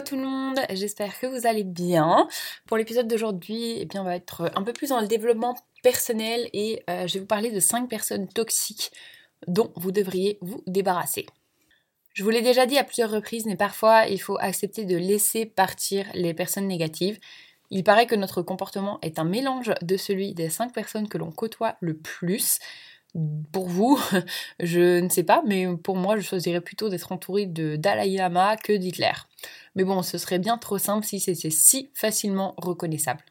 À tout le monde, j'espère que vous allez bien. Pour l'épisode d'aujourd'hui, eh bien, on va être un peu plus dans le développement personnel et euh, je vais vous parler de 5 personnes toxiques dont vous devriez vous débarrasser. Je vous l'ai déjà dit à plusieurs reprises, mais parfois il faut accepter de laisser partir les personnes négatives. Il paraît que notre comportement est un mélange de celui des 5 personnes que l'on côtoie le plus. Pour vous, je ne sais pas, mais pour moi, je choisirais plutôt d'être entouré de Dalai Lama que d'Hitler. Mais bon, ce serait bien trop simple si c'était si facilement reconnaissable.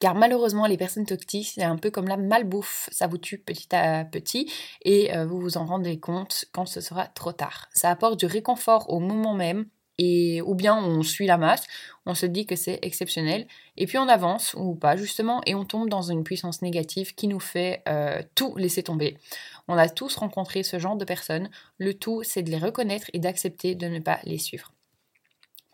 Car malheureusement, les personnes toxiques, c'est un peu comme la malbouffe. Ça vous tue petit à petit et euh, vous vous en rendez compte quand ce sera trop tard. Ça apporte du réconfort au moment même, et ou bien on suit la masse, on se dit que c'est exceptionnel, et puis on avance ou pas justement, et on tombe dans une puissance négative qui nous fait euh, tout laisser tomber. On a tous rencontré ce genre de personnes, le tout c'est de les reconnaître et d'accepter de ne pas les suivre.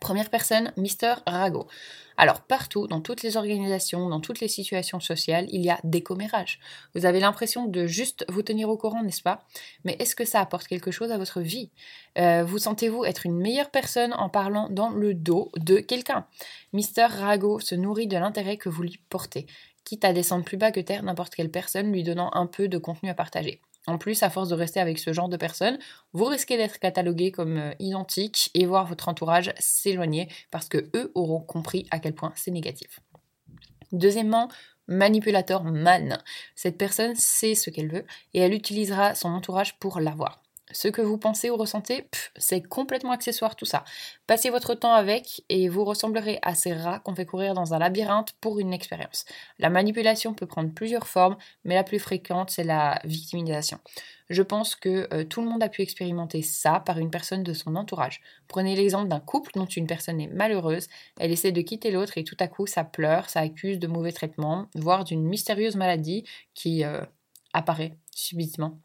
Première personne, Mister Rago. Alors partout, dans toutes les organisations, dans toutes les situations sociales, il y a des commérages. Vous avez l'impression de juste vous tenir au courant, n'est-ce pas? Mais est-ce que ça apporte quelque chose à votre vie? Euh, Vous sentez-vous être une meilleure personne en parlant dans le dos de quelqu'un? Mister Rago se nourrit de l'intérêt que vous lui portez, quitte à descendre plus bas que terre n'importe quelle personne lui donnant un peu de contenu à partager. En plus, à force de rester avec ce genre de personnes, vous risquez d'être catalogué comme euh, identique et voir votre entourage s'éloigner parce que eux auront compris à quel point c'est négatif. Deuxièmement, manipulateur man. Cette personne sait ce qu'elle veut et elle utilisera son entourage pour l'avoir. Ce que vous pensez ou ressentez, c'est complètement accessoire tout ça. Passez votre temps avec et vous ressemblerez à ces rats qu'on fait courir dans un labyrinthe pour une expérience. La manipulation peut prendre plusieurs formes, mais la plus fréquente, c'est la victimisation. Je pense que euh, tout le monde a pu expérimenter ça par une personne de son entourage. Prenez l'exemple d'un couple dont une personne est malheureuse, elle essaie de quitter l'autre et tout à coup ça pleure, ça accuse de mauvais traitements, voire d'une mystérieuse maladie qui euh, apparaît subitement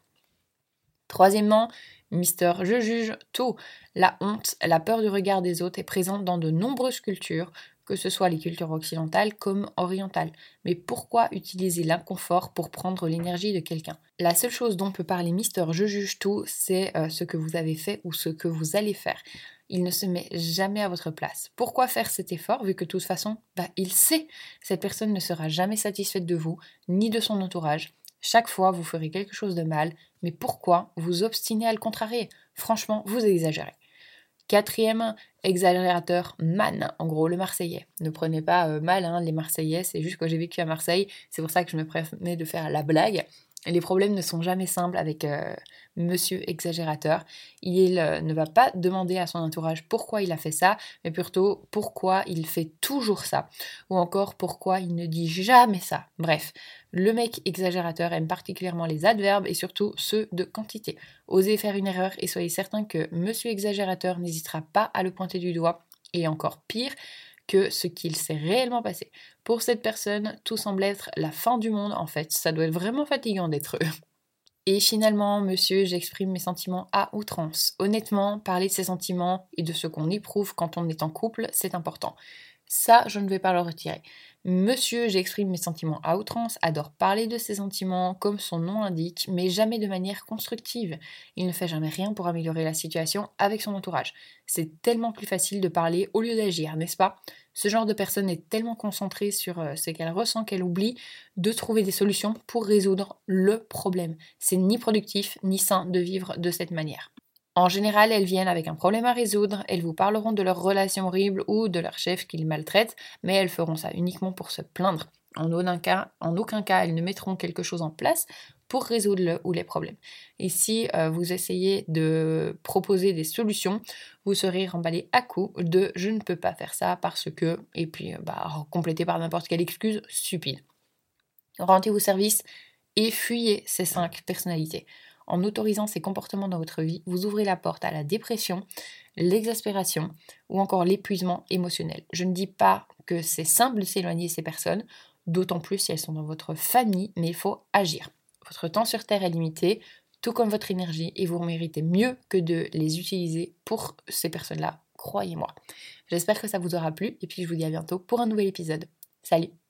Troisièmement, Mister Je juge tout. La honte, la peur du regard des autres est présente dans de nombreuses cultures, que ce soit les cultures occidentales comme orientales. Mais pourquoi utiliser l'inconfort pour prendre l'énergie de quelqu'un? La seule chose dont peut parler Mister Je juge tout, c'est euh, ce que vous avez fait ou ce que vous allez faire. Il ne se met jamais à votre place. Pourquoi faire cet effort vu que de toute façon, bah, il sait, cette personne ne sera jamais satisfaite de vous, ni de son entourage, chaque fois, vous ferez quelque chose de mal, mais pourquoi vous obstinez à le contrarier? Franchement, vous exagérez. Quatrième exagérateur, man, en gros le Marseillais. Ne prenez pas euh, mal hein, les Marseillais, c'est juste que j'ai vécu à Marseille, c'est pour ça que je me permets de faire la blague. Les problèmes ne sont jamais simples avec euh, monsieur exagérateur. Il ne va pas demander à son entourage pourquoi il a fait ça, mais plutôt pourquoi il fait toujours ça. Ou encore pourquoi il ne dit jamais ça. Bref, le mec exagérateur aime particulièrement les adverbes et surtout ceux de quantité. Osez faire une erreur et soyez certain que monsieur exagérateur n'hésitera pas à le pointer du doigt. Et encore pire, que ce qu'il s'est réellement passé. Pour cette personne, tout semble être la fin du monde en fait. Ça doit être vraiment fatigant d'être eux. Et finalement, monsieur, j'exprime mes sentiments à outrance. Honnêtement, parler de ses sentiments et de ce qu'on éprouve quand on est en couple, c'est important. Ça, je ne vais pas le retirer. Monsieur, j'exprime mes sentiments à outrance, adore parler de ses sentiments comme son nom l'indique, mais jamais de manière constructive. Il ne fait jamais rien pour améliorer la situation avec son entourage. C'est tellement plus facile de parler au lieu d'agir, n'est-ce pas? Ce genre de personne est tellement concentrée sur euh, ce qu'elle ressent qu'elle oublie de trouver des solutions pour résoudre le problème. C'est ni productif ni sain de vivre de cette manière. En général, elles viennent avec un problème à résoudre, elles vous parleront de leur relation horrible ou de leur chef qu'ils maltraitent, mais elles feront ça uniquement pour se plaindre. En aucun cas, elles ne mettront quelque chose en place pour résoudre le ou les problèmes. Et si euh, vous essayez de proposer des solutions, vous serez remballé à coup de je ne peux pas faire ça parce que, et puis euh, bah, complété par n'importe quelle excuse stupide. Rendez-vous service et fuyez ces cinq personnalités en autorisant ces comportements dans votre vie, vous ouvrez la porte à la dépression, l'exaspération ou encore l'épuisement émotionnel. Je ne dis pas que c'est simple de s'éloigner de ces personnes, d'autant plus si elles sont dans votre famille, mais il faut agir. Votre temps sur Terre est limité, tout comme votre énergie, et vous méritez mieux que de les utiliser pour ces personnes-là, croyez-moi. J'espère que ça vous aura plu, et puis je vous dis à bientôt pour un nouvel épisode. Salut